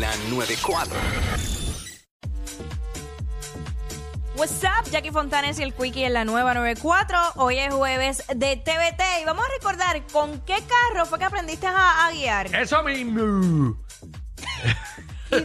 la 94. What's up, Jackie Fontanes y el Quickie en la nueva 94. Hoy es jueves de TVT y vamos a recordar con qué carro fue que aprendiste a, a guiar. Eso mismo.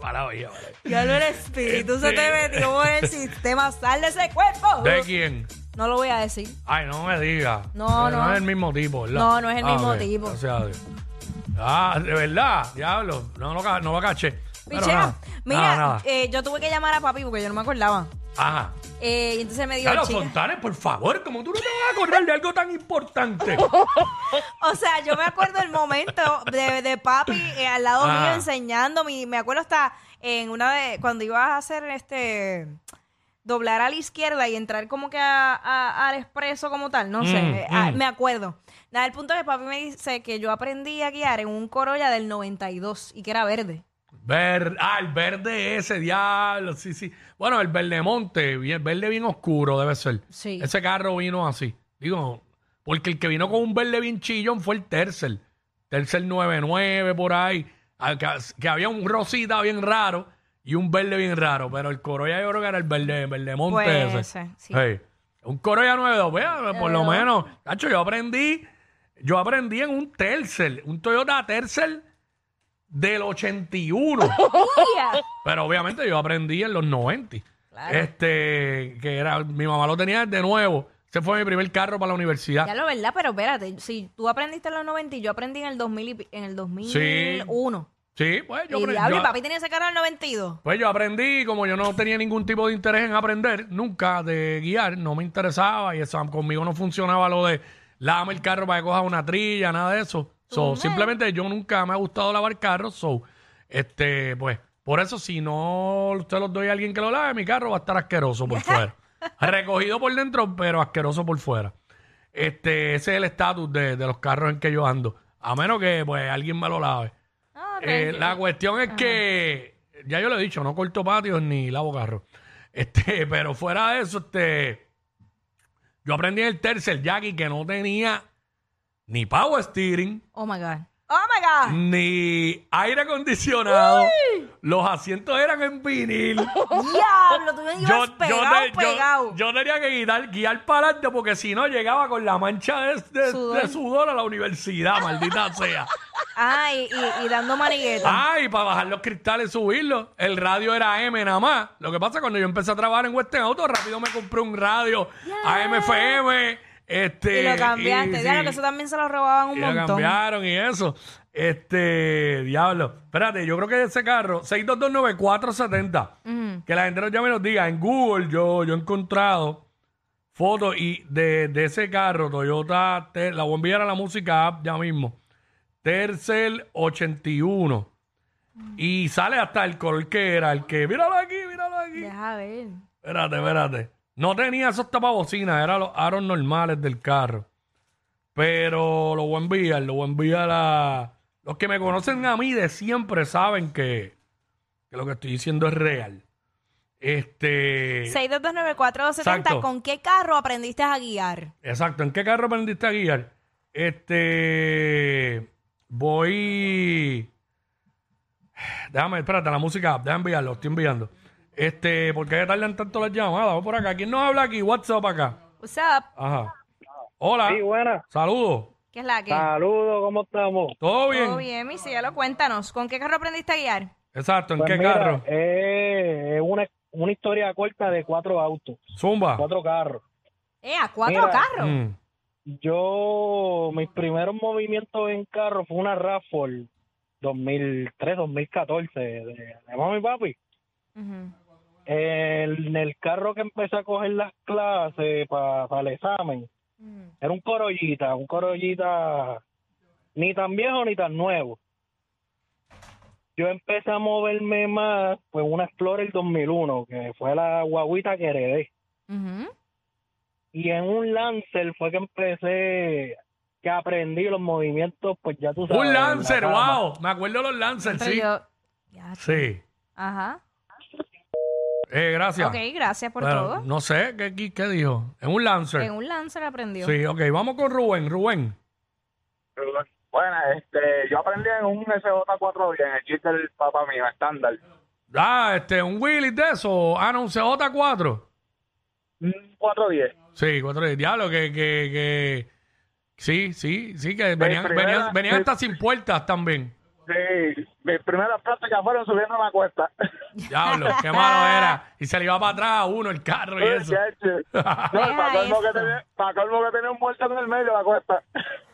Maravilla, vale. Ya no el espíritu se te Este- metió el sistema. ¡Sal de ese cuerpo! ¿De quién? No lo voy a decir. Ay, no me diga. No, no. No es el mismo tipo, ¿verdad? No, no es el Ah, mismo tipo. Gracias a Dios. Ah, de verdad, diablo. No, no, ca- no lo caché. Pero Pichea, nada, mira, nada, nada. eh, yo tuve que llamar a papi porque yo no me acordaba. Ajá. Eh, y entonces me dijo, chica, Fontanes, por favor, como tú no te vas a acordar de algo tan importante. O sea, yo me acuerdo el momento de, de papi eh, al lado Ah. mío enseñando. Mi, me acuerdo hasta en una de cuando ibas a hacer este doblar a la izquierda y entrar como que a- a- al expreso como tal, no sé, Mm, ah, mm. me acuerdo. Nada, el punto es que papi me dice que yo aprendí a guiar en un Corolla del 92 y que era verde. Ver, ah, el verde ese, diablo, sí, sí. Bueno, el verde monte, bien, verde bien oscuro debe ser. Sí. Ese carro vino así. Digo, porque el que vino con un verde bien chillón fue el Tercel. Tercel 99 por ahí. Ah, Que, que había un rosita bien raro y un verde bien raro. Pero el Corolla yo creo que era el verde, verde monte Pues ese. sí. Un Corolla 92, vea, por lo 92. menos. Tacho, yo aprendí, yo aprendí en un Tercel, un Toyota Tercel del 81. Mira. Pero obviamente yo aprendí en los 90. Claro. Este, que era, mi mamá lo tenía de nuevo. Ese fue mi primer carro para la universidad. Ya lo verdad, pero espérate, si tú aprendiste en los 90 y yo aprendí en el 2000 y en el 2001. Sí, pues yo, y apre- diablo, yo- y papi tenía ese carro el 92. pues yo aprendí, como yo no tenía ningún tipo de interés en aprender, nunca de guiar, no me interesaba y eso conmigo no funcionaba lo de lávame el carro para que coja una trilla, nada de eso. So, simplemente yo nunca me ha gustado lavar carros, so, este, pues, por eso si no usted los doy a alguien que lo lave, mi carro va a estar asqueroso por fuera. Recogido por dentro, pero asqueroso por fuera. Este, ese es el estatus de, de los carros en que yo ando. A menos que pues alguien me lo lave. Ah, Eh, la cuestión es que, ya yo lo he dicho, no corto patios ni lavo carro. Este, pero fuera de eso, este, yo aprendí en el tercer Jackie que no tenía ni power steering, Oh my God. Oh my God. ni aire acondicionado. Los asientos eran en vinil. Diablo, tú ibas pegado, te- pegado. yo tenía que guiar, guiar para adelante porque si no llegaba con la mancha de, de- Sudor. de sudor a la universidad, maldita sea. Ah, y, y- y dando manigueta. Ah, y para bajar los cristales y subirlos. El radio era M nada más. Lo que pasa cuando yo empecé a trabajar en Western Auto, rápido me compré un radio AM FM. Este, y lo cambiaste. y- Diablo, que eso también se lo robaban un y lo montón. cambiaron y eso. Este, diablo. Espérate, yo creo que ese carro, 6229470, Ujú. que la gente nos llame y nos diga. En Google yo, yo he encontrado fotos y de, de ese carro, Toyota, Te- la voy a enviar a la música app ya mismo. Tercel 81. Y sale hasta el color que era, el que, míralo aquí, míralo aquí. Deja ver. Espérate, espérate. No tenía esos tapabocinas, eran los aros normales del carro. Pero lo voy a enviar, lo voy a enviar a... Los que me conocen a mí de siempre saben que, que lo que estoy diciendo es real. Este... 6229470, Exacto. ¿con qué carro aprendiste a guiar? Exacto. ¿En qué carro aprendiste a guiar? Este... Voy... Déjame, espérate, la música, déjame enviarlo, estoy enviando. Este, ¿por qué tardan tanto las llamadas? Vamos por acá. ¿Quién nos habla aquí? WhatsApp acá. What's up? Ajá. Hola. Sí, buenas. Saludos. ¿Qué es la que? Saludos, ¿cómo estamos? ¿Todo bien? Todo bien, mi cielo, cuéntanos. ¿Con qué carro aprendiste a guiar? Exacto. ¿En Pues qué mira, carro? eh, Es una, una historia corta de cuatro autos, Zumba. cuatro carros. Eh, a cuatro Mira. carros. Mm. Yo, mis primeros movimientos en carro fue una RAV4 2003, 2014 de, de mami papi. El- en el carro que empecé a coger las clases para el examen, era un Corollita, un Corollita ni tan viejo ni tan nuevo. Yo empecé a moverme más, pues una Explorer 2001, que fue la guaguita que heredé. Ujú. Y en un Lancer fue que empecé, que aprendí los movimientos, pues ya tú sabes. Un la Lancer, wow. Me acuerdo de los Lancer, Pero sí. yo- Ya. Sí. Ajá. Eh, gracias. Ok, gracias por todo. No sé, ¿qué, qué, qué dijo? En un Lancer. En un Lancer aprendió. Sí, ok. Vamos con Rubén. Rubén. Bueno, este, yo aprendí en un SJ410, en el chip del papá mío, estándar. Ah, este, un Willis de eso. Ah, no, un CJ4. Un 410. Sí, 410. Diablo, que, que, que. Sí, sí, sí, que venían, primera- venían, venían hasta sin puertas también. Sí, mis primeras prácticas fueron subiendo la cuesta. Diablo, qué malo era. Y se le iba para atrás a uno el carro y eso. No, para colmo, que tenía, para colmo que tenía un muerto en el medio de la cuesta.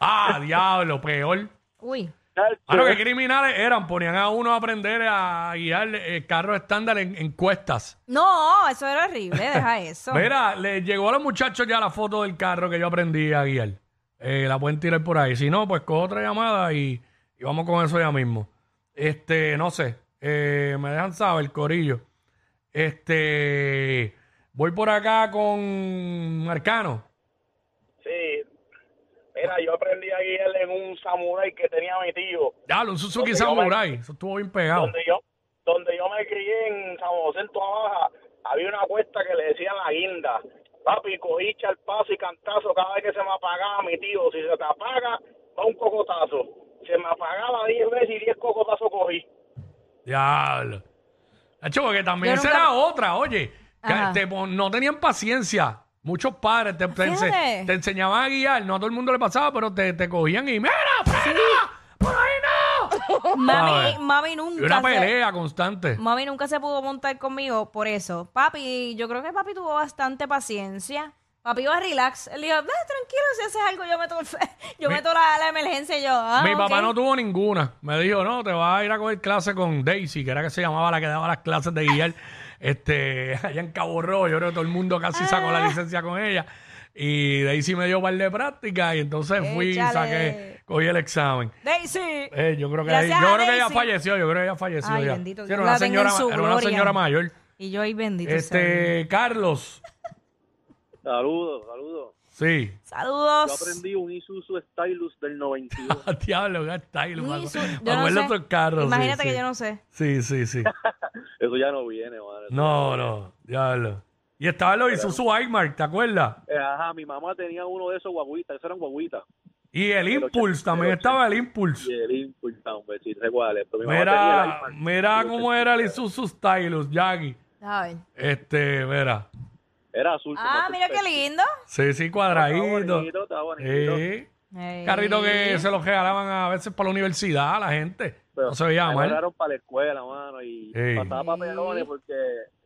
Ah, diablo, peor. Uy. Chacho. Ah, no, qué criminales eran. Ponían a uno a aprender a guiar el carro estándar en, en cuestas. No, eso era horrible, deja eso. Mira, le llegó a los muchachos ya la foto del carro que yo aprendí a guiar. Eh, la pueden tirar por ahí. Si no, pues cojo otra llamada y, y vamos con eso ya mismo. Este, no sé. Eh, me dejan saber, Corillo. Este, voy por acá con Arcano. Sí. Mira, yo aprendí a guiar en un samurai que tenía mi tío. Ya, un Suzuki Donde yo me- Samurai. Eso estuvo bien pegado. Donde yo, donde yo me crié en San José, en Baja, había una cuesta que le decían la guinda. Papi, cogí el paso y cantazo cada vez que se me apagaba mi tío. Si se te apaga, va un cocotazo. Se me apagaba 10 veces y 10 cocotazos cogí. Diablo. Hacho, porque también Yo esa nunca- era otra, oye. que te pon- no tenían paciencia. Muchos padres te, te, ense- Fíjate. te enseñaban a guiar. No a todo el mundo le pasaba, pero te, te cogían y ¡Mira, frena! ¡Por ahí no! Mami, ¿Sabes? mami Y nunca una se- pelea constante. Mami nunca se pudo montar conmigo por eso. Papi, yo creo que papi tuvo bastante paciencia. Papi iba relax. Él dijo, "Ve, tranquilo, si haces algo, yo meto, el fe- yo Mi- meto la, la emergencia y yo. Ah, Mi papá ok". no tuvo ninguna. Me dijo, no, te vas a ir a coger clase con Daisy, que era que se llamaba la que daba las clases de guiar. este, allá en Cabo Rojo, yo creo que todo el mundo casi sacó Ah. la licencia con ella. Y Daisy me dio un par de práctica y entonces fui y Échale. saqué, cogí el examen. Daisy. Eh, yo creo que, Gracias yo a creo que ella Daisy. falleció, yo creo que ella falleció Ay, ya. bendito, Sí, era una señora, en su era una gloria. señora mayor. Y yo ahí bendito. sea. Este, Carlos. Saludos, saludos. Sí. Saludos. un Isuzu Stylus del 92. Diablo, Uy, mano. eso- Me yo no sé. carros. sí, Imagínate sí. que yo no sé. Sí, sí, sí. Eso ya no viene, madre. No, no, diablo. Y estaba los Isuzu iMark, ¿te acuerdas? Eh, Ajá, mi mamá tenía uno de esos guaguitas, esos eran guaguitas. Y el Impulse, también estaba el Impulse. Y el Impulse, hombre, sí, sé cuál es. Pero mi mamá tenía el Mira, mira cómo era el Isuzu Stylus, Jackie. A ver. Este, mira. Era azul. Ah, mira qué lindo. Sí, sí, Está cuadradito. bonito, está bonito. Sí. Ey. Carrito que se los regalaban a veces para la universidad a la gente. Pero No se veía me mal. mandaron para la escuela, mano, y Ey. pasaba papelones porque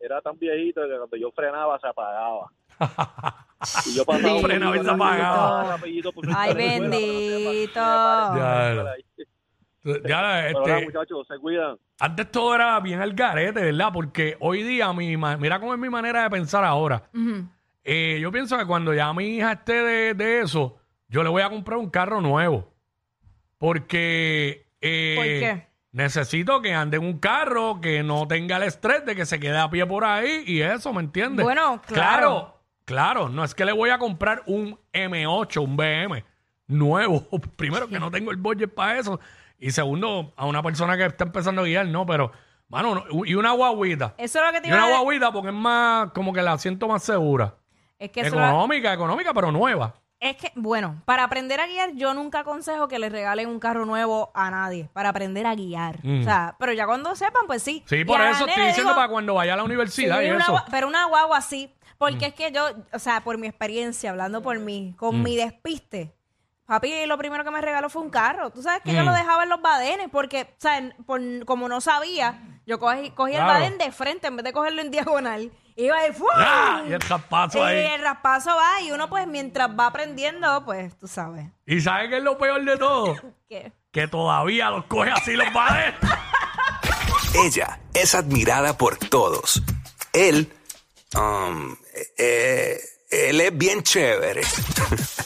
era tan viejito que cuando yo frenaba se apagaba. y yo pasaba Sí. Frenaba y se apagaba. frente Ay, bendito. pare- Ya, Pero este, muchachos, se cuidan. antes todo era bien al garete, ¿verdad? Porque hoy día, mi, ma- mira cómo es mi manera de pensar ahora. Ujú. Eh, yo pienso que cuando ya mi hija esté de, de eso, yo le voy a comprar un carro nuevo. Porque eh, ¿Por qué? necesito que ande en un carro que no tenga el estrés de que se quede a pie por ahí y eso, ¿me entiendes? Bueno, claro. Claro, claro, no es que le voy a comprar un M8, un BM nuevo. Primero, que no tengo el budget para eso. Y segundo, a una persona que está empezando a guiar, no, pero, mano, no- y una guaguita. Eso es lo que te Y iba una a decir. guaguita porque es más, como que la siento más segura. Es que eso Económica, económica, pero nueva. Es que, bueno, para aprender a guiar, yo nunca aconsejo que le regalen un carro nuevo a nadie, para aprender a guiar. Mm. O sea, pero ya cuando sepan, pues sí. Sí, Y por a la eso estoy le diciendo digo, para cuando vaya a la universidad sí, y una eso. Mm. gua- pero una guagua sí. Porque es que yo, o sea, por mi experiencia, hablando por mí, con mi despiste, papi lo primero que me regaló fue un carro. Tú sabes que yo Mm. lo dejaba en los badenes porque, o sea, en- por- como no sabía, yo cogí, cogí Claro. el badén de frente en vez de cogerlo en diagonal. Iba ahí, ¡fua! ¡Ah! Y el raspazo Y ahí. el raspazo va y uno pues mientras va aprendiendo, pues tú sabes. ¿Y sabes qué es lo peor de todo? que que todavía los coge así los padres. Ella es admirada por todos. Él, um, eh, él es bien chévere.